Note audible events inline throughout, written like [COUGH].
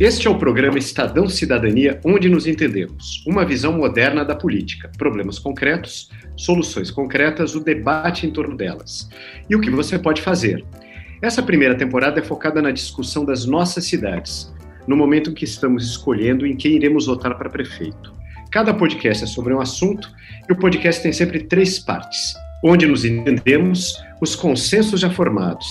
Este é o programa Estadão Cidadania, onde nos entendemos. Uma visão moderna da política, problemas concretos, soluções concretas, o debate em torno delas. E o que você pode fazer. Essa primeira temporada é focada na discussão das nossas cidades, no momento em que estamos escolhendo em quem iremos votar para prefeito. Cada podcast é sobre um assunto e o podcast tem sempre três partes: onde nos entendemos, os consensos já formados,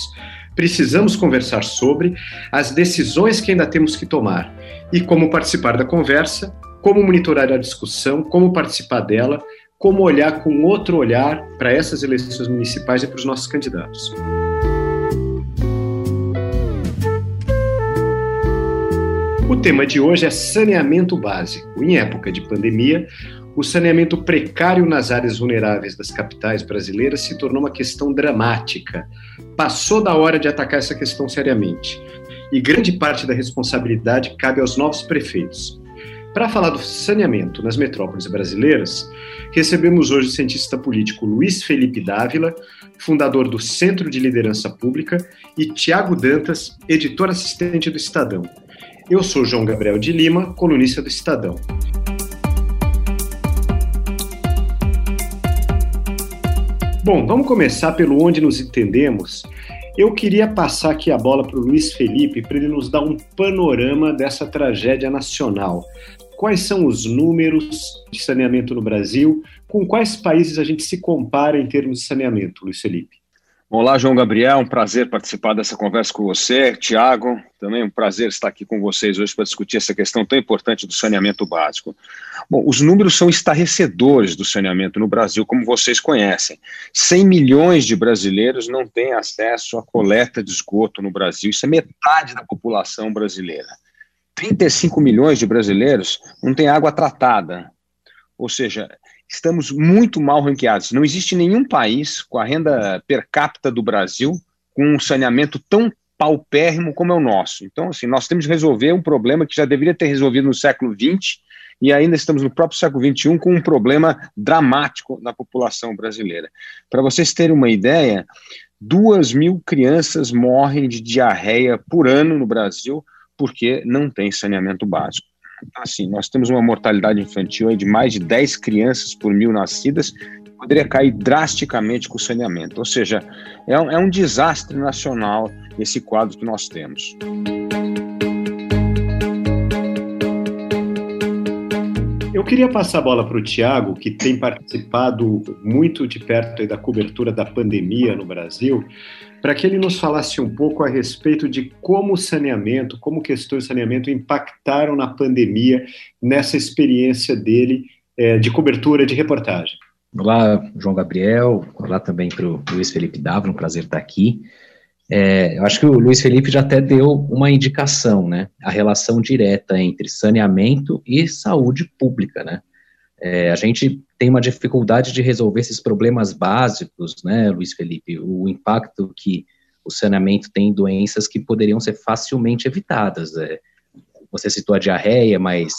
precisamos conversar sobre as decisões que ainda temos que tomar e como participar da conversa, como monitorar a discussão, como participar dela, como olhar com outro olhar para essas eleições municipais e para os nossos candidatos. O tema de hoje é saneamento básico. Em época de pandemia, o saneamento precário nas áreas vulneráveis das capitais brasileiras se tornou uma questão dramática. Passou da hora de atacar essa questão seriamente. E grande parte da responsabilidade cabe aos novos prefeitos. Para falar do saneamento nas metrópoles brasileiras, recebemos hoje o cientista político Luiz Felipe Dávila, fundador do Centro de Liderança Pública, e Tiago Dantas, editor assistente do Estadão. Eu sou João Gabriel de Lima, colunista do Estadão. Bom, vamos começar pelo onde nos entendemos. Eu queria passar aqui a bola para o Luiz Felipe para ele nos dar um panorama dessa tragédia nacional. Quais são os números de saneamento no Brasil? Com quais países a gente se compara em termos de saneamento, Luiz Felipe? Olá, João Gabriel, um prazer participar dessa conversa com você. Tiago, também um prazer estar aqui com vocês hoje para discutir essa questão tão importante do saneamento básico. Bom, os números são estarrecedores do saneamento no Brasil, como vocês conhecem. 100 milhões de brasileiros não têm acesso à coleta de esgoto no Brasil, isso é metade da população brasileira. 35 milhões de brasileiros não têm água tratada, ou seja, estamos muito mal ranqueados. Não existe nenhum país com a renda per capita do Brasil com um saneamento tão paupérrimo como é o nosso. Então, assim, nós temos que resolver um problema que já deveria ter resolvido no século XX e ainda estamos no próprio século XXI com um problema dramático na população brasileira. Para vocês terem uma ideia, duas mil crianças morrem de diarreia por ano no Brasil porque não tem saneamento básico. Assim, nós temos uma mortalidade infantil de mais de 10 crianças por mil nascidas, poderia cair drasticamente com o saneamento. Ou seja, é um, é um desastre nacional esse quadro que nós temos. Eu queria passar a bola para o Tiago, que tem participado muito de perto da cobertura da pandemia no Brasil, para que ele nos falasse um pouco a respeito de como o saneamento, como questões de saneamento impactaram na pandemia, nessa experiência dele é, de cobertura, de reportagem. Olá, João Gabriel, olá também para o Luiz Felipe Dávila, um prazer estar aqui. É, eu acho que o Luiz Felipe já até deu uma indicação, né, a relação direta entre saneamento e saúde pública, né, é, a gente tem uma dificuldade de resolver esses problemas básicos, né, Luiz Felipe? O impacto que o saneamento tem em doenças que poderiam ser facilmente evitadas. É, você citou a diarreia, mas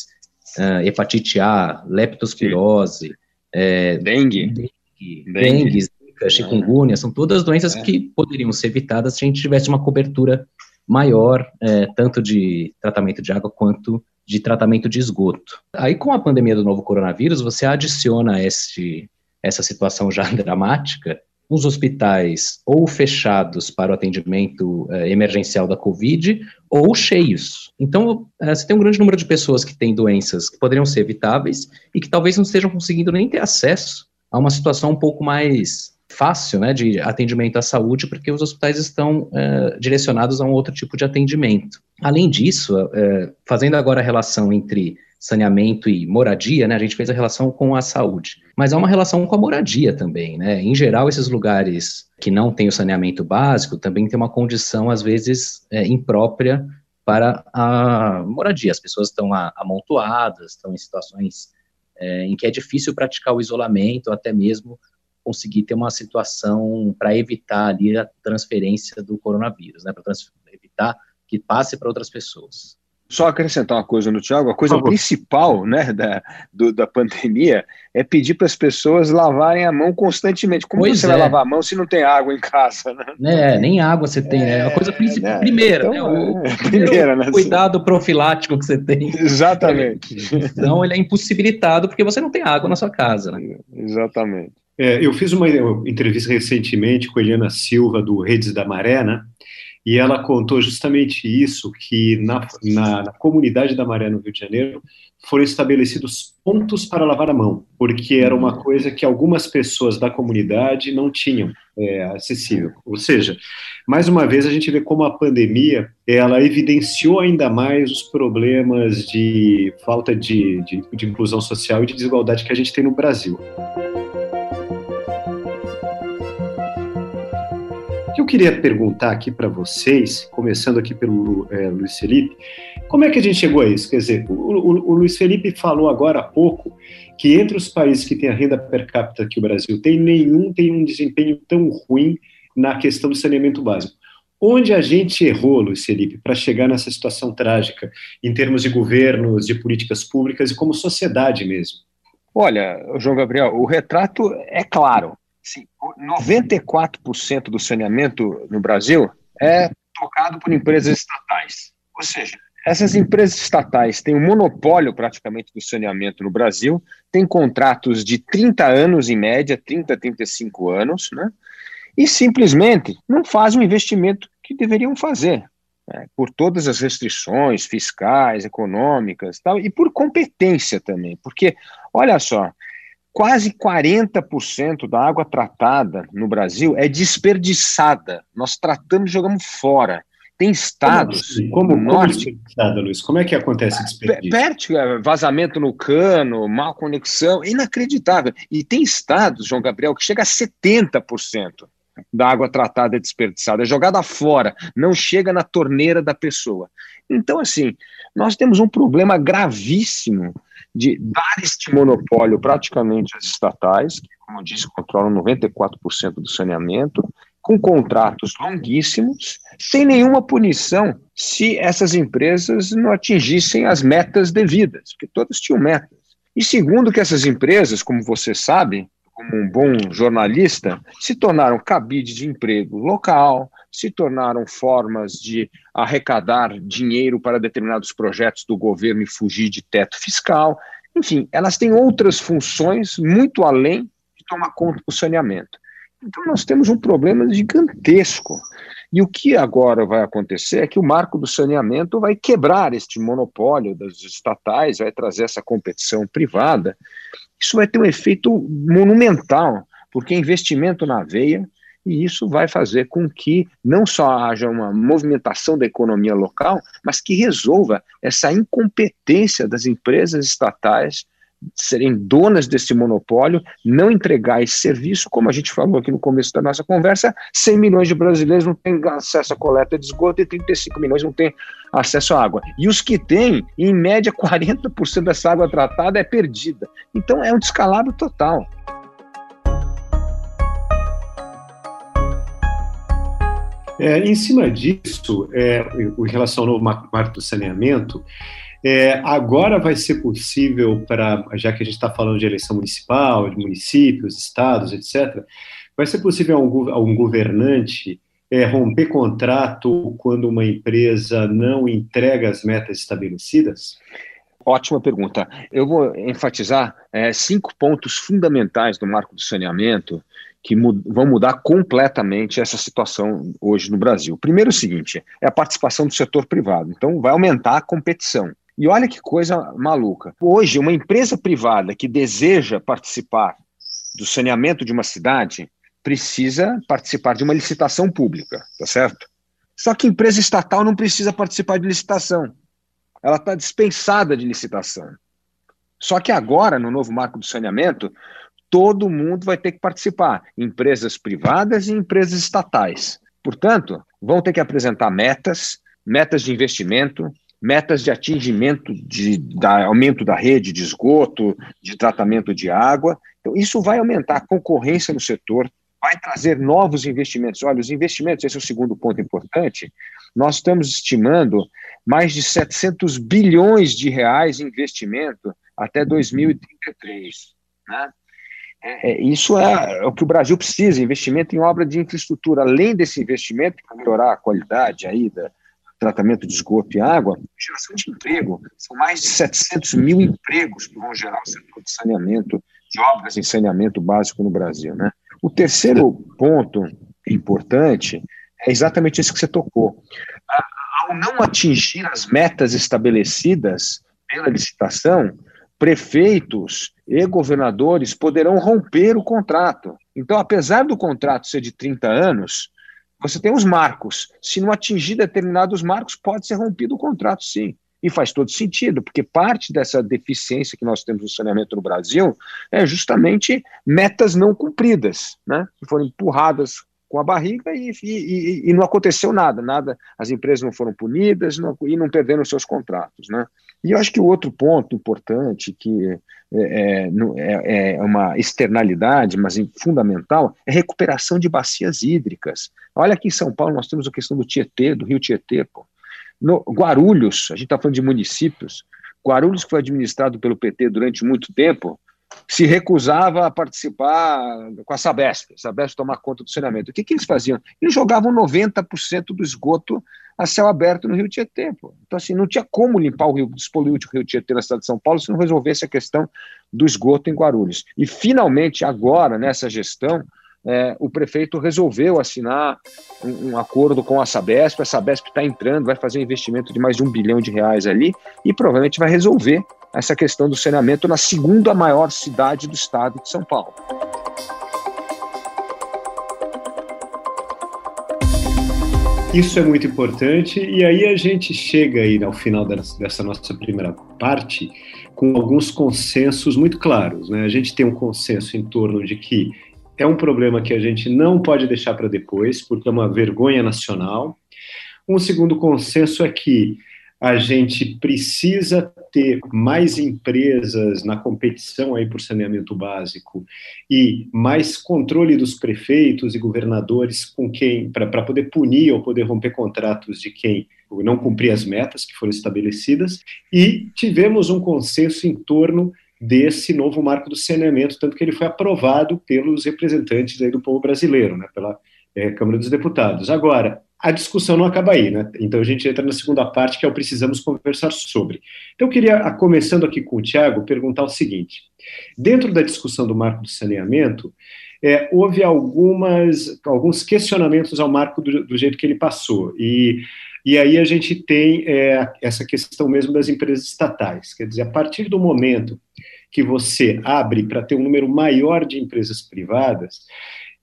uh, hepatite A, leptospirose, é, dengue, dengue, dengue, zika, chikungunya, são todas doenças é. que poderiam ser evitadas se a gente tivesse uma cobertura maior, é, tanto de tratamento de água quanto de tratamento de esgoto. Aí, com a pandemia do novo coronavírus, você adiciona este, essa situação já [LAUGHS] dramática, os hospitais ou fechados para o atendimento eh, emergencial da Covid ou cheios. Então, eh, você tem um grande número de pessoas que têm doenças que poderiam ser evitáveis e que talvez não estejam conseguindo nem ter acesso a uma situação um pouco mais fácil né, de atendimento à saúde, porque os hospitais estão é, direcionados a um outro tipo de atendimento. Além disso, é, fazendo agora a relação entre saneamento e moradia, né, a gente fez a relação com a saúde, mas há uma relação com a moradia também, né, em geral esses lugares que não têm o saneamento básico também têm uma condição, às vezes, é, imprópria para a moradia, as pessoas estão amontoadas, estão em situações é, em que é difícil praticar o isolamento, até mesmo conseguir ter uma situação para evitar ali a transferência do coronavírus, né, para evitar que passe para outras pessoas. Só acrescentar uma coisa no Tiago, a coisa principal né, da, do, da pandemia é pedir para as pessoas lavarem a mão constantemente. Como pois você é. vai lavar a mão se não tem água em casa? Né? É, nem água você tem, é, é a coisa principal. Né? Primeira, então, né, o, é, primeira, né? cuidado profilático que você tem. Exatamente. Então ele é impossibilitado porque você não tem água na sua casa. Né? Exatamente. É, eu fiz uma entrevista recentemente com a Eliana Silva, do Redes da Maré, né? e ela contou justamente isso, que na, na, na, comunidade da Maré, no Rio de Janeiro, foram estabelecidos pontos para lavar a mão, porque era uma coisa que algumas pessoas da comunidade não tinham é, acessível. Ou seja, mais uma vez a gente vê como a pandemia, ela evidenciou ainda mais os problemas de falta de, de, de inclusão social e de desigualdade que a gente tem no Brasil. Que eu queria perguntar aqui para vocês, começando aqui pelo é, Luiz Felipe, como é que a gente chegou a isso? Quer dizer, o, o, o, Luiz Felipe falou agora há pouco que entre os países que têm a renda per capita que o Brasil tem, nenhum tem um desempenho tão ruim na questão do saneamento básico. Onde a gente errou, Luiz Felipe, para chegar nessa situação trágica, em termos de governos, de políticas públicas e como sociedade mesmo? Olha, João Gabriel, o retrato é claro. Sim, 94% do saneamento no Brasil é tocado por empresas estatais. Ou seja, essas empresas estatais têm um monopólio praticamente do saneamento no Brasil, têm contratos de 30 anos em média, 30, 35 anos, né? E simplesmente não fazem o investimento que deveriam fazer, né? por todas as restrições fiscais, econômicas, tal, e por competência também, porque olha só, quase 40% da água tratada no Brasil é desperdiçada. Nós tratamos e jogamos fora. Tem estados como, como, como norte. Luiz? Como é que acontece desperdício? Perde é, vazamento no cano, mal conexão, inacreditável. E tem estados, João Gabriel, que chega a 70% da água tratada é desperdiçada, é jogada fora, não chega na torneira da pessoa. Então, assim, nós temos um problema gravíssimo de dar este monopólio praticamente às estatais, que, como disse, controlam 94% do saneamento, com contratos longuíssimos, sem nenhuma punição se essas empresas não atingissem as metas devidas, porque todas tinham metas. E segundo que essas empresas, como você sabe, como um bom jornalista, se tornaram cabide de emprego local, se tornaram formas de arrecadar dinheiro para determinados projetos do governo e fugir de teto fiscal. Enfim, elas têm outras funções muito além de tomar conta do saneamento. Então, nós temos um problema gigantesco. E o que agora vai acontecer é que o marco do saneamento vai quebrar este monopólio das estatais, vai trazer essa competição privada isso vai ter um efeito monumental, porque investimento na veia, e isso vai fazer com que não só haja uma movimentação da economia local, mas que resolva essa incompetência das empresas estatais serem donas desse monopólio, não entregar esse serviço, como a gente falou aqui no começo da nossa conversa, 100 milhões de brasileiros não têm acesso à coleta de esgoto e 35 milhões não têm acesso à água. E os que têm, em média, 40% dessa água tratada é perdida. Então é um descalabro total. É, em cima disso, é, em relação ao marco do saneamento, é, agora vai ser possível para, já que a gente está falando de eleição municipal, de municípios, estados, etc., vai ser possível a um, a um governante é, romper contrato quando uma empresa não entrega as metas estabelecidas? Ótima pergunta. Eu vou enfatizar é, cinco pontos fundamentais do marco do saneamento que mud vão mudar completamente essa situação hoje no Brasil. Primeiro, o seguinte: é a participação do setor privado. Então, vai aumentar a competição. E olha que coisa maluca. Hoje, uma empresa privada que deseja participar do saneamento de uma cidade precisa participar de uma licitação pública, tá certo? Só que empresa estatal não precisa participar de licitação. Ela está dispensada de licitação. Só que agora, no novo marco do saneamento, todo mundo vai ter que participar, empresas privadas e empresas estatais. Portanto, vão ter que apresentar metas, metas de investimento, metas de atingimento de aumento da rede de esgoto, de tratamento de água. Então, isso vai aumentar a concorrência no setor, vai trazer novos investimentos. Olha, os investimentos, esse é o segundo ponto importante, nós estamos estimando mais de 700 bilhões de reais em investimento até 2033. Né? É, isso é, é, o que o Brasil precisa, investimento em obra de infraestrutura. Além desse investimento, para melhorar a qualidade aí do tratamento de esgoto e água, geração de emprego. São mais de 700 mil empregos que vão gerar o setor de saneamento, de obras em saneamento básico no Brasil. Né? O terceiro ponto importante é exatamente isso que você tocou. Ao não atingir as metas estabelecidas pela licitação, prefeitos e governadores poderão romper o contrato. Então, apesar do contrato ser de 30 anos, você tem os marcos. Se não atingir determinados marcos, pode ser rompido o contrato, sim. E faz todo sentido, porque parte dessa deficiência que nós temos no saneamento no Brasil é justamente metas não cumpridas, né? que foram empurradas com a barriga e, e, e, não aconteceu nada, nada, as empresas não foram punidas não, e não perderam seus contratos, né? E eu acho que o outro ponto importante que é, é, é, é uma externalidade, mas fundamental, é recuperação de bacias hídricas. Olha aqui em São Paulo nós temos a questão do Tietê, do Rio Tietê, pô. No Guarulhos, a gente está falando de municípios, Guarulhos que foi administrado pelo PT durante muito tempo, se recusava a participar com a Sabesp, a Sabesp tomar conta do saneamento. O que, que eles faziam? Eles jogavam 90% do esgoto a céu aberto no Rio Tietê. Pô. Então, assim, não tinha como limpar o rio, despoluir o Rio Tietê na cidade de São Paulo se não resolvesse a questão do esgoto em Guarulhos. E, finalmente, agora, nessa gestão, é, o prefeito resolveu assinar um, um, acordo com a Sabesp. A Sabesp está entrando, vai fazer um investimento de mais de um bilhão de reais ali e provavelmente vai resolver essa questão do saneamento na segunda maior cidade do estado de São Paulo. Isso é muito importante, e aí a gente chega aí ao final dessa nossa primeira parte com alguns consensos muito claros. Né? A gente tem um consenso em torno de que é um problema que a gente não pode deixar para depois, porque é uma vergonha nacional. Um segundo consenso é que a gente precisa ter mais empresas na competição aí por saneamento básico e mais controle dos prefeitos e governadores com quem para poder punir ou poder romper contratos de quem não cumprir as metas que foram estabelecidas e tivemos um consenso em torno desse novo marco do saneamento, tanto que ele foi aprovado pelos representantes aí do povo brasileiro, né, pela é, Câmara dos Deputados. Agora, a discussão não acaba aí, né? Então a gente entra na segunda parte, que é o precisamos conversar sobre. Então eu queria, começando aqui com o Tiago, perguntar o seguinte: dentro da discussão do marco do saneamento, é, houve algumas, alguns questionamentos ao marco do, do, jeito que ele passou. E, e aí a gente tem é, essa questão mesmo das empresas estatais. Quer dizer, a partir do momento que você abre para ter um número maior de empresas privadas,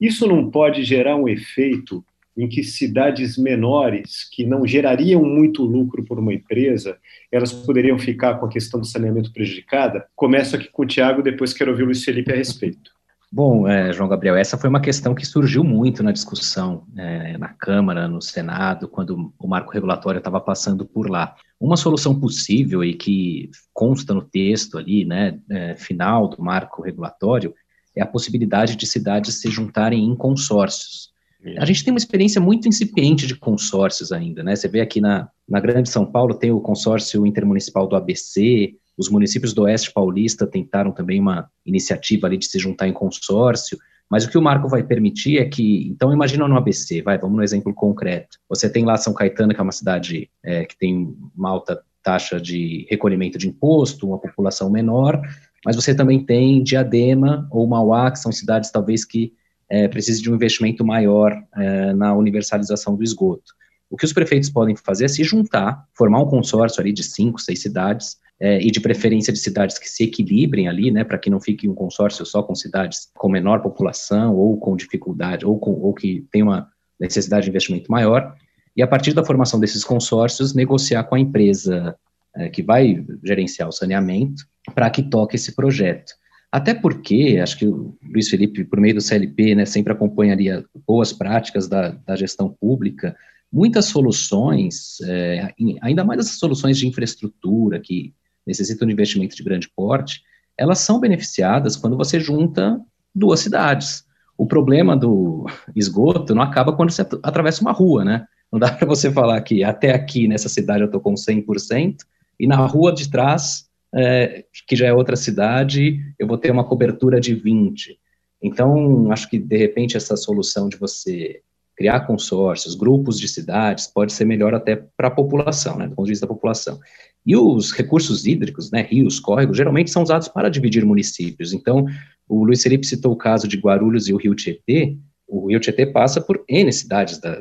isso não pode gerar um efeito em que cidades menores, que não gerariam muito lucro por uma empresa, elas poderiam ficar com a questão do saneamento prejudicada? Começo aqui com o Tiago, depois quero ouvir o Luiz Felipe a respeito. Bom, é, João Gabriel, essa foi uma questão que surgiu muito na discussão é, na Câmara, no Senado, quando o marco regulatório estava passando por lá. Uma solução possível e que consta no texto ali, né, é, final do marco regulatório, é a possibilidade de cidades se juntarem em consórcios. A gente tem uma experiência muito incipiente de consórcios ainda, né? Você vê aqui na, na Grande São Paulo tem o consórcio intermunicipal do ABC, os municípios do Oeste Paulista tentaram também uma iniciativa ali de se juntar em consórcio, mas o que o marco vai permitir é que, então imagina no ABC, vai, vamos no exemplo concreto. Você tem lá São Caetano, que é uma cidade é, que tem uma alta taxa de recolhimento de imposto, uma população menor, mas você também tem Diadema ou Mauá, que são cidades talvez que é, precisem de um investimento maior é, na universalização do esgoto. O que os prefeitos podem fazer é se juntar, formar um consórcio ali de cinco, seis cidades, é, e de preferência de cidades que se equilibrem ali, né, para que não fique um consórcio só com cidades com menor população ou com dificuldade, ou, com, ou que tem uma necessidade de investimento maior, e a partir da formação desses consórcios, negociar com a empresa é, que vai gerenciar o saneamento para que toque esse projeto. Até porque, acho que o Luiz Felipe, por meio do CLP, né, sempre acompanharia boas práticas da, da gestão pública, muitas soluções, é, ainda mais essas soluções de infraestrutura que necessitam de investimento de grande porte, elas são beneficiadas quando você junta duas cidades. O problema do esgoto não acaba quando você atravessa uma rua, né? Não dá [LAUGHS] para você falar que até aqui nessa cidade eu estou com 100% e na rua de trás, é, que já é outra cidade, eu vou ter uma cobertura de 20%. Então, acho que de repente essa solução de você criar consórcios, grupos de cidades, pode ser melhor até para a população, né, do ponto de vista da população. E os recursos hídricos, né, rios, córregos, geralmente são usados para dividir municípios. Então, o Luiz Felipe citou o caso de Guarulhos e o Rio Tietê. O Rio Tietê passa por N cidades da,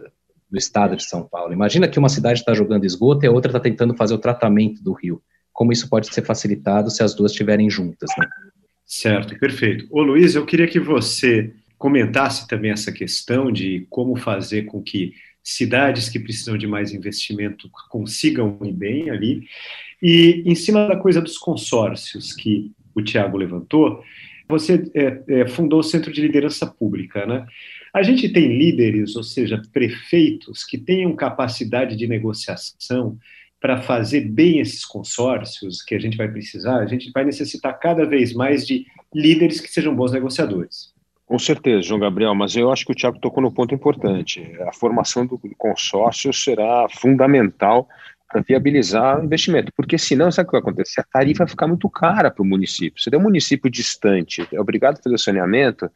do estado de São Paulo. Imagina que uma cidade está jogando esgoto e a outra está tentando fazer o tratamento do rio. Como isso pode ser facilitado se as duas estiverem juntas, né? Certo, perfeito. Ô Luiz, eu queria que você comentasse também essa questão de como fazer com que cidades que precisam de mais investimento consigam ir bem ali. E em cima da coisa dos consórcios que o Tiago levantou, você é, é, fundou o Centro de Liderança Pública, né? A gente tem líderes, ou seja, prefeitos, que tenham capacidade de negociação para fazer bem esses consórcios que a gente vai precisar. A gente vai necessitar cada vez mais de líderes que sejam bons negociadores. Com certeza, João Gabriel, mas eu acho que o Tiago tocou no ponto importante. A formação do consórcio será fundamental para viabilizar o investimento. Porque senão, sabe o que vai acontecer? A tarifa vai ficar muito cara para o município. Se der um município distante, é obrigado a fazer o saneamento,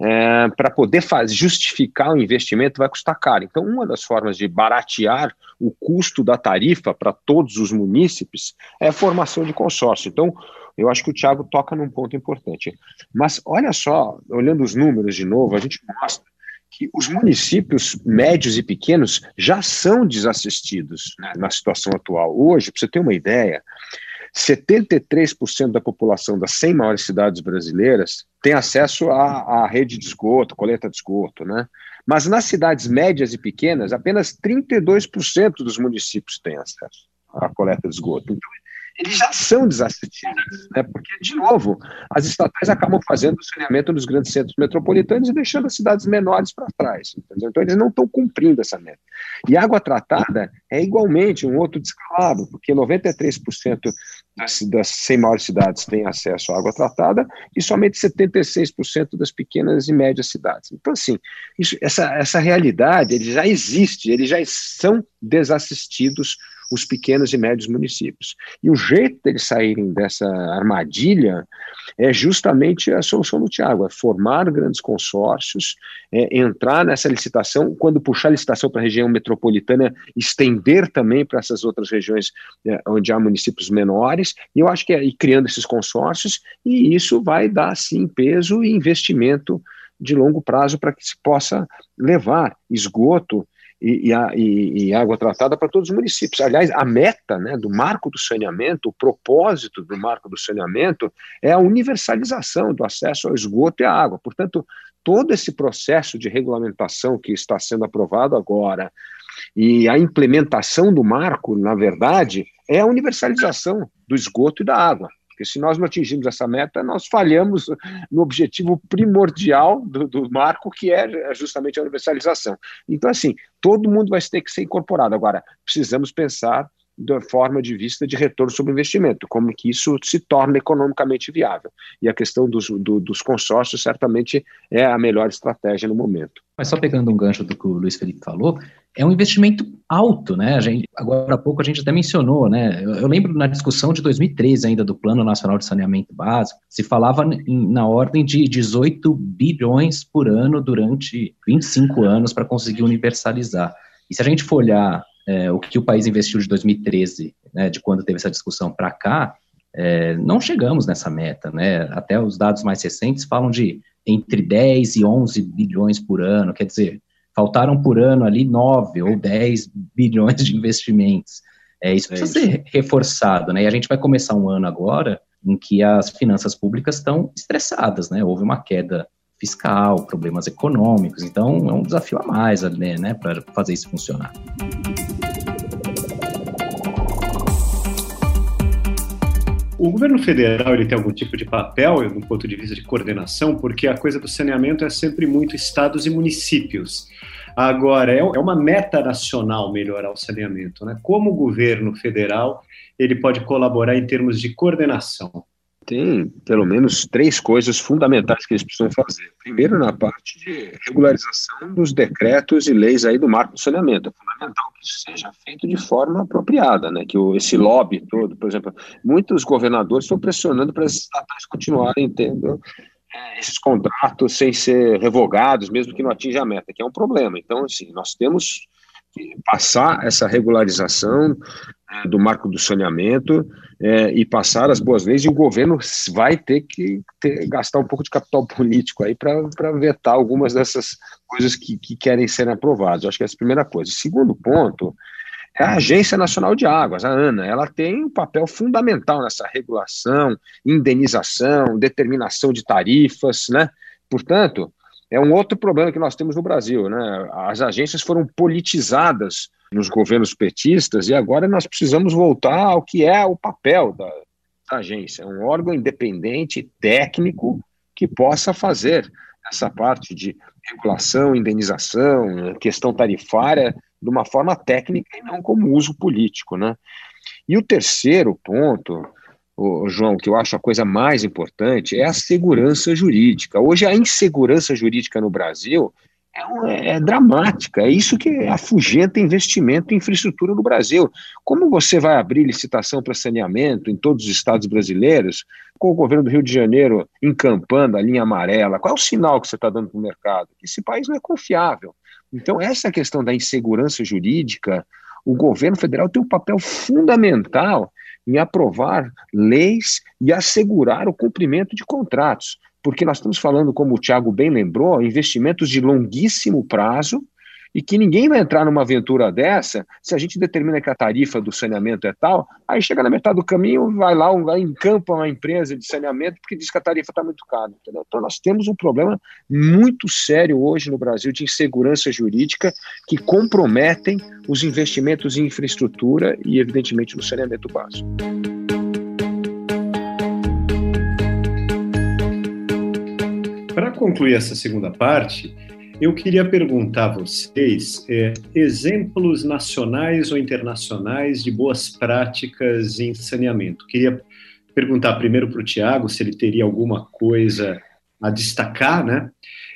é, para poder fazer, justificar o investimento vai custar caro. Então, uma das formas de baratear o custo da tarifa para todos os munícipes é a formação de consórcio. Então, eu acho que o Tiago toca num ponto importante. Mas olha só, olhando os números de novo, a gente mostra que os municípios médios e pequenos já são desassistidos né, na situação atual. Hoje, para você ter uma ideia, 73% da população das 100 maiores cidades brasileiras tem acesso à, à, rede de esgoto, coleta de esgoto, né? Mas nas cidades médias e pequenas, apenas 32% dos municípios têm acesso à coleta de esgoto. Então, eles já são desassistidos, né? porque, de novo, as estatais acabam fazendo o saneamento nos grandes centros metropolitanos e deixando as cidades menores para trás. Entendeu? Então, eles não estão cumprindo essa meta. E água tratada é igualmente um outro descalabro, porque 93% das, das 100 maiores cidades têm acesso à água tratada e somente 76% das pequenas e médias cidades. Então, assim, isso, essa, essa realidade ele já existe, eles já são desassistidos os pequenos e médios municípios. E o jeito deles saírem dessa armadilha é justamente a solução do Tiago, é formar grandes consórcios, é entrar nessa licitação, quando puxar a licitação para a região metropolitana, estender também para essas outras regiões é, onde há municípios menores, e eu acho que é ir criando esses consórcios, e isso vai dar, sim, peso e investimento de longo prazo para que se possa levar esgoto e, e, a, e, e água tratada para todos os municípios. Aliás, a meta né, do marco do saneamento, o propósito do marco do saneamento é a universalização do acesso ao esgoto e à água. Portanto, todo esse processo de regulamentação que está sendo aprovado agora e a implementação do marco, na verdade, é a universalização do esgoto e da água. Porque se nós não atingirmos essa meta, nós falhamos no objetivo primordial do, do marco, que é justamente a universalização. Então, assim, todo mundo vai ter que ser incorporado. Agora, precisamos pensar da forma de vista de retorno sobre investimento, como que isso se torna economicamente viável. E a questão dos, do, dos consórcios certamente é a melhor estratégia no momento. Mas só pegando um gancho do que o Luiz Felipe falou, é um investimento alto, né? Gente, agora há pouco a gente até mencionou, né? Eu, eu, lembro na discussão de 2013 ainda do Plano Nacional de Saneamento Básico, se falava em, na ordem de 18 bilhões por ano durante 25 anos para conseguir universalizar. E se a gente for olhar é, o que o país investiu de 2013, né, de quando teve essa discussão para cá, é, não chegamos nessa meta, né? Até os dados mais recentes falam de entre 10 e 11 bilhões por ano, quer dizer, faltaram por ano ali 9 ou 10 bilhões de investimentos. É, isso precisa é isso. ser reforçado, né? E a gente vai começar um ano agora em que as finanças públicas estão estressadas, né? Houve uma queda fiscal, problemas econômicos, então é um desafio a mais, né, né para fazer isso funcionar. O governo federal ele tem algum tipo de papel, do ponto de vista de coordenação, porque a coisa do saneamento é sempre muito estados e municípios. Agora, é, é uma meta nacional melhorar o saneamento. Né? Como o governo federal ele pode colaborar em termos de coordenação? Tem pelo menos três coisas fundamentais que eles precisam fazer. Primeiro, na parte de regularização dos decretos e leis aí do marco do saneamento. É fundamental que isso seja feito de forma apropriada, né? Que o, esse lobby todo, por exemplo, muitos governadores estão pressionando para esses estatais continuarem tendo é, esses contratos sem ser revogados, mesmo que não atinja a meta, que é um problema. Então, assim, nós temos que passar essa regularização do marco do saneamento é, e passar as boas leis, e o governo vai ter que ter, gastar um pouco de capital [LAUGHS] político aí para vetar algumas dessas coisas que, que querem ser aprovadas. acho que essa é a primeira coisa. Segundo ponto, é a Agência Nacional de Águas, a ANA. Ela tem um papel fundamental nessa regulação, indenização, determinação de tarifas, né? Portanto, é um outro problema que nós temos no Brasil, né? As agências foram politizadas nos governos petistas e agora nós precisamos voltar ao que é o papel da, da agência, um órgão independente, técnico, que possa fazer essa parte de regulação, indenização, questão tarifária de uma forma técnica e não como uso político, né? E o terceiro ponto, o João, que eu acho a coisa mais importante é a segurança jurídica. Hoje a insegurança jurídica no Brasil é, é, dramática, é isso que afugenta investimento em infraestrutura no Brasil. Como você vai abrir licitação para saneamento em todos os estados brasileiros, com o governo do Rio de Janeiro encampando a linha amarela? Qual é o sinal que você está dando para o mercado? Esse país não é confiável. Então, essa questão da insegurança jurídica, o governo federal tem um papel fundamental em aprovar leis e assegurar o cumprimento de contratos porque nós estamos falando, como o Tiago bem lembrou, investimentos de longuíssimo prazo e que ninguém vai entrar numa aventura dessa se a gente determina que a tarifa do saneamento é tal, aí chega na metade do caminho, vai lá, vai encampa uma empresa de saneamento porque diz que a tarifa está muito cara. Entendeu? Então nós temos um problema muito sério hoje no Brasil de insegurança jurídica que comprometem os investimentos em infraestrutura e, evidentemente, no saneamento básico. Concluir essa segunda parte, eu queria perguntar a vocês é, exemplos nacionais ou internacionais de boas práticas em saneamento. Queria perguntar primeiro para o Tiago se ele teria alguma coisa a destacar, né?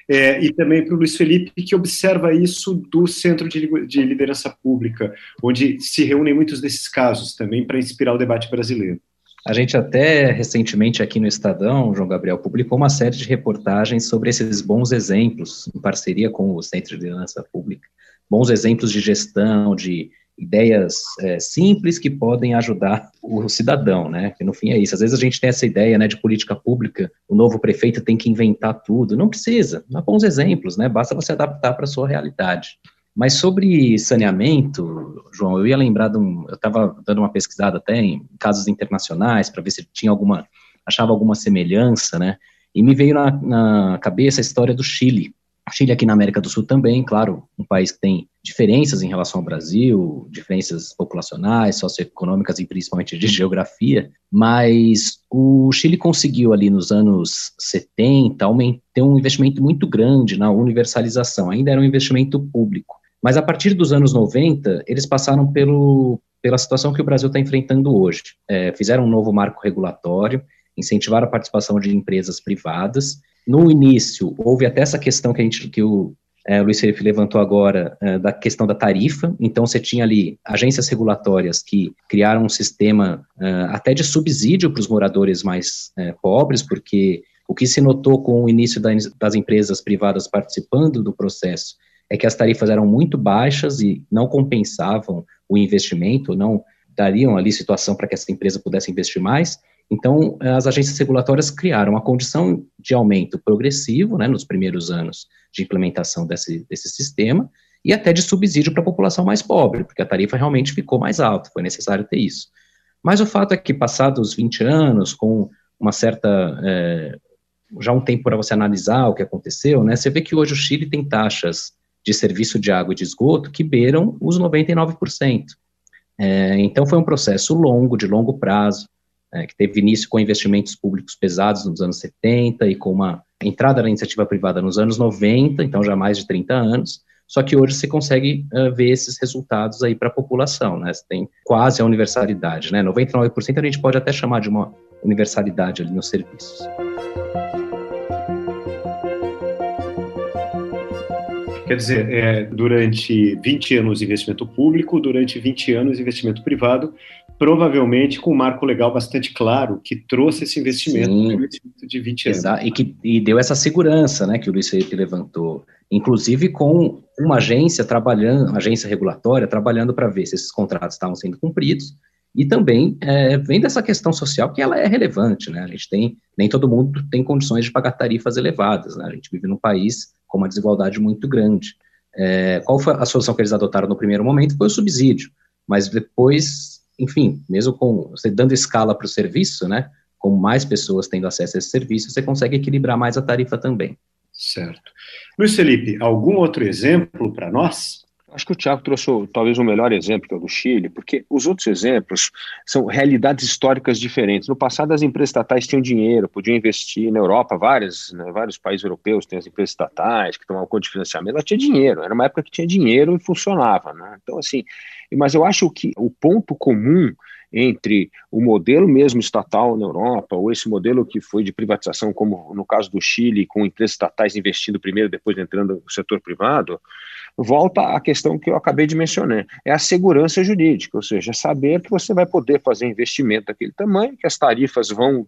É, e também para o Luiz Felipe, que observa isso do Centro de, de Liderança Pública, onde se reúnem muitos desses casos também para inspirar o debate brasileiro. A gente até recentemente aqui no Estadão, João Gabriel, publicou uma série de reportagens sobre esses bons exemplos, em parceria com o Centro de Liderança Pública, bons exemplos de gestão, de ideias é, simples que podem ajudar o cidadão, né? Que no fim é isso. Às vezes a gente tem essa ideia, né, de política pública, o novo prefeito tem que inventar tudo. Não precisa, dá bons exemplos, né? Basta você adaptar para a sua realidade. Mas sobre saneamento, João, eu ia lembrar de um. Eu estava dando uma pesquisada até em casos internacionais para ver se tinha alguma. achava alguma semelhança, né? E me veio na, na cabeça a história do Chile. O Chile aqui na América do Sul também, claro, um país que tem diferenças em relação ao Brasil, diferenças populacionais, socioeconômicas e principalmente de geografia, mas o Chile conseguiu ali nos anos 70 ter um investimento muito grande na universalização, ainda era um investimento público. Mas a partir dos anos 90, eles passaram pelo, pela situação que o Brasil está enfrentando hoje. É, fizeram um novo marco regulatório, incentivaram a participação de empresas privadas. No início, houve até essa questão que, a gente, que o é, Luiz Felipe levantou agora, é, da questão da tarifa. Então, você tinha ali agências regulatórias que criaram um sistema é, até de subsídio para os moradores mais é, pobres, porque o que se notou com o início das empresas privadas participando do processo é que as tarifas eram muito baixas e não compensavam o investimento, não dariam ali situação para que essa empresa pudesse investir mais. Então, as agências regulatórias criaram uma condição de aumento progressivo, né, nos primeiros anos de implementação desse, desse sistema, e até de subsídio para a população mais pobre, porque a tarifa realmente ficou mais alta, foi necessário ter isso. Mas o fato é que, passados 20 anos, com uma certa. É, já um tempo para você analisar o que aconteceu, né, você vê que hoje o Chile tem taxas de serviço de água e de esgoto que beiram os 99%. É, então, foi um processo longo, de longo prazo, é, que teve início com investimentos públicos pesados nos anos 70 e com uma entrada na iniciativa privada nos anos 90, então já mais de 30 anos, só que hoje você consegue uh, ver esses resultados aí para a população, né? Você tem quase a universalidade, né? 99% a gente pode até chamar de uma universalidade ali nos serviços. Quer dizer, é, durante 20 anos investimento público, durante 20 anos investimento privado, provavelmente com um marco legal bastante claro que trouxe esse investimento, investimento de 20 anos. Exato, e que e deu essa segurança né, que o Luiz Felipe levantou, inclusive com uma agência trabalhando, uma agência regulatória trabalhando para ver se esses contratos estavam sendo cumpridos, e também é, vem dessa questão social que ela é relevante, né? A gente tem, nem todo mundo tem condições de pagar tarifas elevadas, né? A gente vive num país com uma desigualdade muito grande. É, qual foi a solução que eles adotaram no primeiro momento? Foi o subsídio, mas depois, enfim, mesmo com você dando escala para o serviço, né? Com mais pessoas tendo acesso a esse serviço, você consegue equilibrar mais a tarifa também. Certo. Luiz Felipe, algum outro exemplo para nós? Acho que o Tiago trouxe talvez o melhor exemplo, que é o do Chile, porque os outros exemplos são realidades históricas diferentes. No passado, as empresas estatais tinham dinheiro, podiam investir na Europa, várias, né, vários países europeus têm as empresas estatais que tomavam conta de financiamento, ela tinha dinheiro, era uma época que tinha dinheiro e funcionava. Né? Então, assim, mas eu acho que o ponto comum entre o modelo mesmo estatal na Europa, ou esse modelo que foi de privatização, como no caso do Chile, com empresas estatais investindo primeiro, depois entrando no setor privado, volta à questão que eu acabei de mencionar, é a segurança jurídica, ou seja, saber que você vai poder fazer investimento daquele tamanho, que as tarifas vão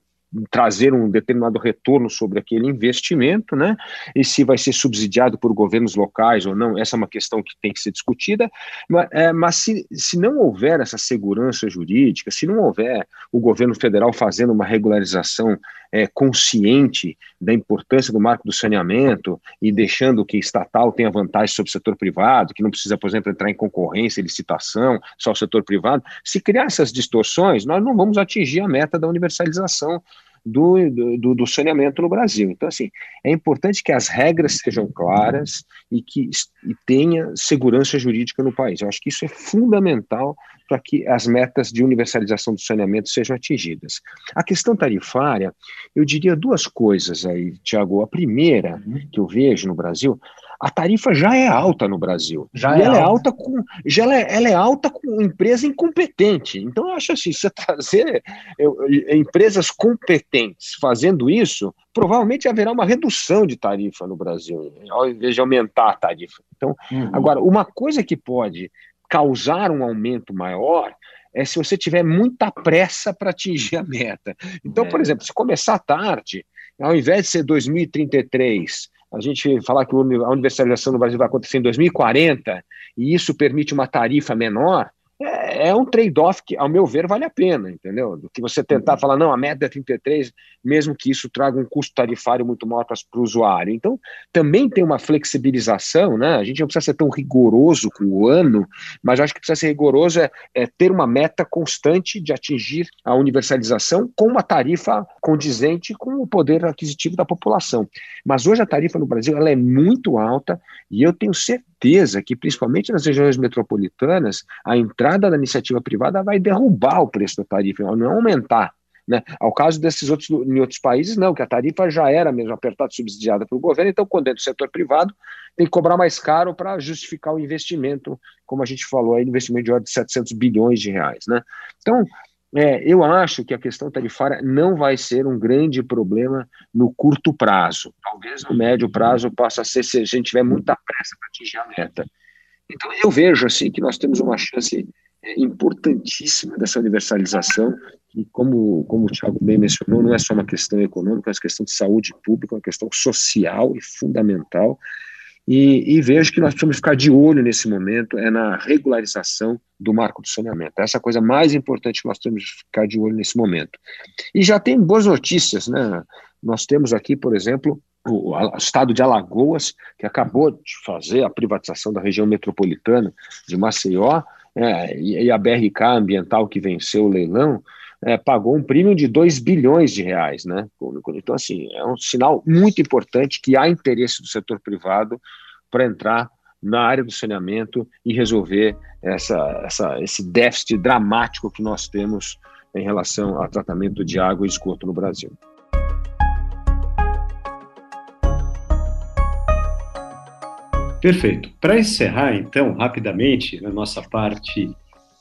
trazer um determinado retorno sobre aquele investimento, né? E se vai ser subsidiado por governos locais ou não, essa é uma questão que tem que ser discutida. Mas, é, mas se, se não houver essa segurança jurídica, se não houver o governo federal fazendo uma regularização é, consciente da importância do marco do saneamento e deixando que estatal tenha vantagem sobre o setor privado, que não precisa, por exemplo, entrar em concorrência, licitação, só o setor privado, se criar essas distorções, nós não vamos atingir a meta da universalização do, do, do, saneamento no Brasil. Então, assim, é importante que as regras sejam claras e que e tenha segurança jurídica no país. Eu acho que isso é fundamental para que as metas de universalização do saneamento sejam atingidas. A questão tarifária, eu diria duas coisas aí, Tiago. A primeira que eu vejo no Brasil a tarifa já é alta no Brasil. Já e é ela alta. é alta com. Já ela é, ela é, alta com empresa incompetente. Então, eu acho assim, você trazer eu, empresas competentes fazendo isso, provavelmente haverá uma redução de tarifa no Brasil, ao invés de aumentar a tarifa. Então, uhum. agora, uma coisa que pode causar um aumento maior é se você tiver muita pressa para atingir a meta. Então, é. por exemplo, se começar tarde, ao invés de ser 2033 a gente falar que a universalização no Brasil vai acontecer em 2040 e isso permite uma tarifa menor, é, é um trade-off que, ao meu ver, vale a pena, entendeu? Do que você tentar uhum. falar, não, a meta é 33, mesmo que isso traga um custo tarifário muito maior para o usuário. Então, também tem uma flexibilização, né? A gente não precisa ser tão rigoroso com o ano, mas acho que precisa ser rigoroso é, é ter uma meta constante de atingir a universalização com uma tarifa condizente com o poder aquisitivo da população. Mas hoje a tarifa no Brasil ela é muito alta e eu tenho certeza certeza que, principalmente nas regiões metropolitanas, a entrada da iniciativa privada vai derrubar o preço da tarifa, não aumentar. Né? Ao caso desses outros, em outros países, não, que a tarifa já era mesmo apertada, subsidiada pelo governo, então, quando é do setor privado, tem que cobrar mais caro para justificar o investimento, como a gente falou aí, investimento de ordem de 700 bilhões de reais. Né? Então, é, eu acho que a questão tarifária não vai ser um grande problema no curto prazo. Talvez no médio prazo possa ser se a gente tiver muita pressa para atingir a meta. Então eu vejo assim que nós temos uma chance é, importantíssima dessa universalização e como, como o Thiago bem mencionou, não é só uma questão econômica, é uma questão de saúde pública, é uma questão social e fundamental. E, e, vejo que nós precisamos ficar de olho nesse momento é na regularização do marco do saneamento. Essa é a coisa mais importante que nós temos que ficar de olho nesse momento. E já tem boas notícias, né? Nós temos aqui, por exemplo, o, estado de Alagoas, que acabou de fazer a privatização da região metropolitana de Maceió, é, e a BRK ambiental que venceu o leilão, é, pagou um prêmio de 2 bilhões de reais, né? Então, assim, é um sinal muito importante que há interesse do setor privado para entrar na área do saneamento e resolver essa, essa, esse déficit dramático que nós temos em relação ao tratamento de água e esgoto no Brasil. Perfeito. Para encerrar, então, rapidamente, na nossa parte,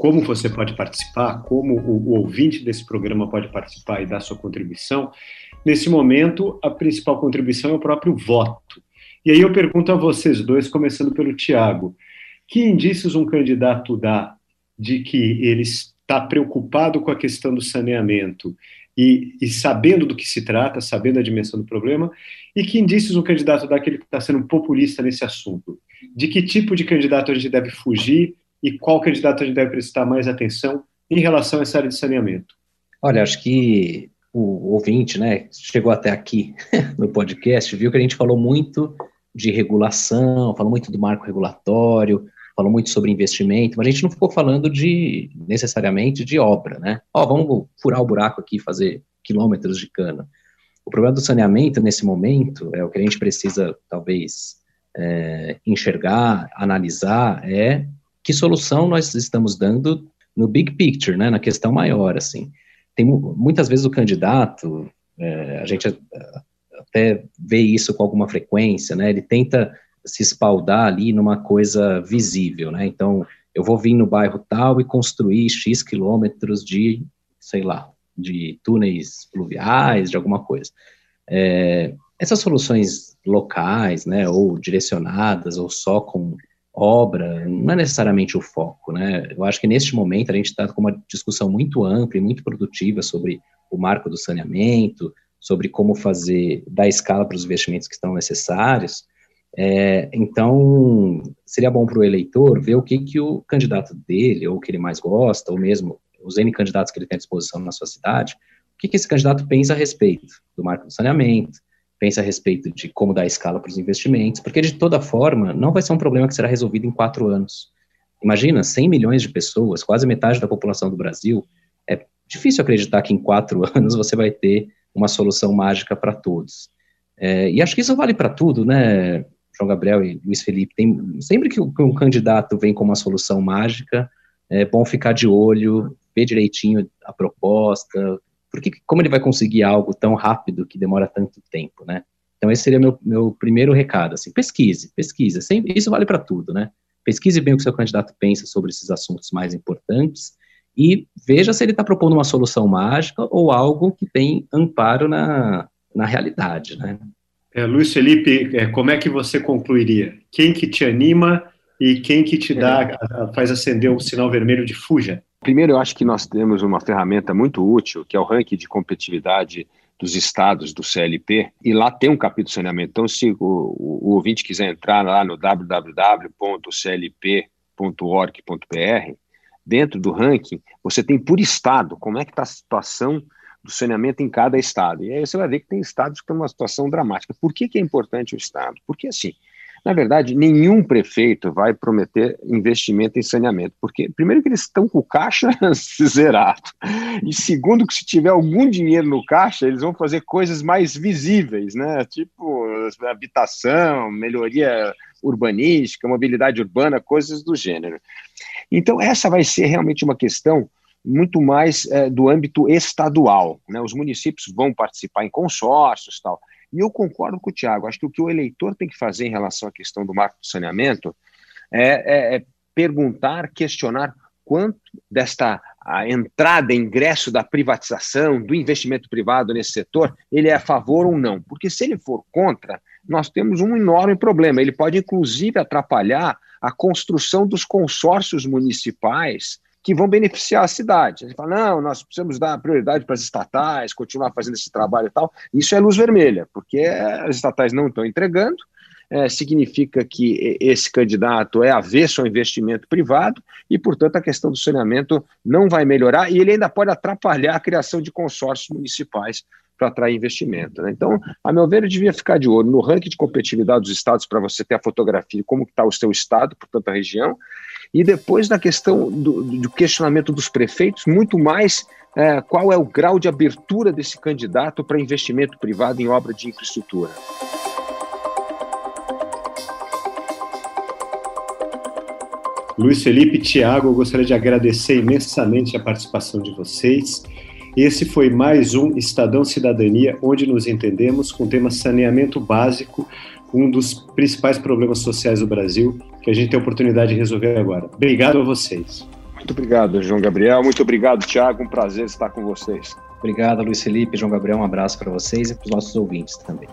como você pode participar, como o, o ouvinte desse programa pode participar e dar sua contribuição, nesse momento, a principal contribuição é o próprio voto. E aí eu pergunto a vocês dois, começando pelo Tiago, que indícios um candidato dá de que ele está preocupado com a questão do saneamento e, e, sabendo do que se trata, sabendo a dimensão do problema, e que indícios um candidato dá que ele está sendo populista nesse assunto? De que tipo de candidato a gente deve fugir e qual candidato a gente deve prestar mais atenção em relação a essa área de saneamento? Olha, acho que o ouvinte, né, chegou até aqui [LAUGHS] no podcast, viu que a gente falou muito de regulação, falou muito do marco regulatório, falou muito sobre investimento, mas a gente não ficou falando de necessariamente de obra, né? Ó, oh, vamos furar o buraco aqui, fazer quilômetros de cana. O problema do saneamento nesse momento é o que a gente precisa talvez é, enxergar, analisar é que solução nós estamos dando no big picture, né? Na questão maior, assim. Tem muitas vezes o candidato, é, a gente até vê isso com alguma frequência, né? Ele tenta se espaldar ali numa coisa visível, né? Então, eu vou vir no bairro tal e construir X quilômetros de, sei lá, de túneis fluviais, de alguma coisa. É, essas soluções locais, né, ou direcionadas, ou só com obra, não é necessariamente o foco, né? Eu acho que neste momento a gente está com uma discussão muito ampla e muito produtiva sobre o marco do saneamento, sobre como fazer, dar escala para os investimentos que estão necessários, é, então, seria bom para o eleitor ver o que, que o candidato dele, ou que ele mais gosta, ou mesmo os N candidatos que ele tem à disposição na sua cidade, o que, que esse candidato pensa a respeito do marco do saneamento, pensa a respeito de como dar escala para os investimentos, porque de toda forma não vai ser um problema que será resolvido em quatro anos. Imagina, 100 milhões de pessoas, quase metade da população do Brasil, é difícil acreditar que em quatro [LAUGHS] anos você vai ter uma solução mágica para todos. É, e acho que isso vale para tudo, né? João Gabriel e Luiz Felipe, tem, sempre que um candidato vem com uma solução mágica, é bom ficar de olho, ver direitinho a proposta, porque como ele vai conseguir algo tão rápido que demora tanto tempo, né? Então esse seria meu, meu primeiro recado, assim, pesquise, pesquise, sempre, isso vale para tudo, né? Pesquise bem o que seu candidato pensa sobre esses assuntos mais importantes e veja se ele está propondo uma solução mágica ou algo que tem amparo na, na realidade, né? É, Luiz Felipe, é, como é que você concluiria? Quem que te anima e quem que te dá, faz acender o sinal vermelho de fuja? Primeiro, eu acho que nós temos uma ferramenta muito útil, que é o ranking de competitividade dos estados do CLP, e lá tem um capítulo de saneamento. Então, se o, o, ouvinte quiser entrar lá no www.clp.org.br, dentro do ranking, você tem por estado como é que está a situação do saneamento em cada estado. E aí você vai ver que tem estados que estão numa situação dramática. Por que, que é importante o estado? Porque, assim, na verdade, nenhum prefeito vai prometer investimento em saneamento, porque, primeiro, que eles estão com o caixa [LAUGHS] zerado, e segundo, que se tiver algum dinheiro no caixa, eles vão fazer coisas mais visíveis, né? Tipo habitação, melhoria urbanística, mobilidade urbana, coisas do gênero. Então, essa vai ser realmente uma questão muito mais é, do âmbito estadual. Né? Os municípios vão participar em consórcios tal. E eu concordo com o Tiago, acho que o que o eleitor tem que fazer em relação à questão do marco do saneamento é, é, é perguntar, questionar quanto desta entrada, ingresso da privatização, do investimento privado nesse setor, ele é a favor ou não. Porque se ele for contra, nós temos um enorme problema. Ele pode, inclusive, atrapalhar a construção dos consórcios municipais que vão beneficiar a cidade. Gente fala, não, nós precisamos dar prioridade para as estatais, continuar fazendo esse trabalho e tal. Isso é luz vermelha, porque as estatais não estão entregando, é, significa que esse candidato é avesso ao investimento privado e, portanto, a questão do saneamento não vai melhorar e ele ainda pode atrapalhar a criação de consórcios municipais para atrair investimento. Né? Então, a meu ver, eu devia ficar de olho no ranking de competitividade dos estados para você ter a fotografia de como está o seu estado, portanto, a região, e depois na questão do, do questionamento dos prefeitos, muito mais é, qual é o grau de abertura desse candidato para investimento privado em obra de infraestrutura. Luiz Felipe Tiago, eu gostaria de agradecer imensamente a participação de vocês. Esse foi mais um Estadão Cidadania, onde nos entendemos com o tema saneamento básico, um dos principais problemas sociais do Brasil, que a gente tem a oportunidade de resolver agora. Obrigado a vocês. Muito obrigado, João Gabriel. Muito obrigado, Tiago. Um prazer estar com vocês. Obrigado, Luiz Felipe, João Gabriel. Um abraço para vocês e para os nossos ouvintes também.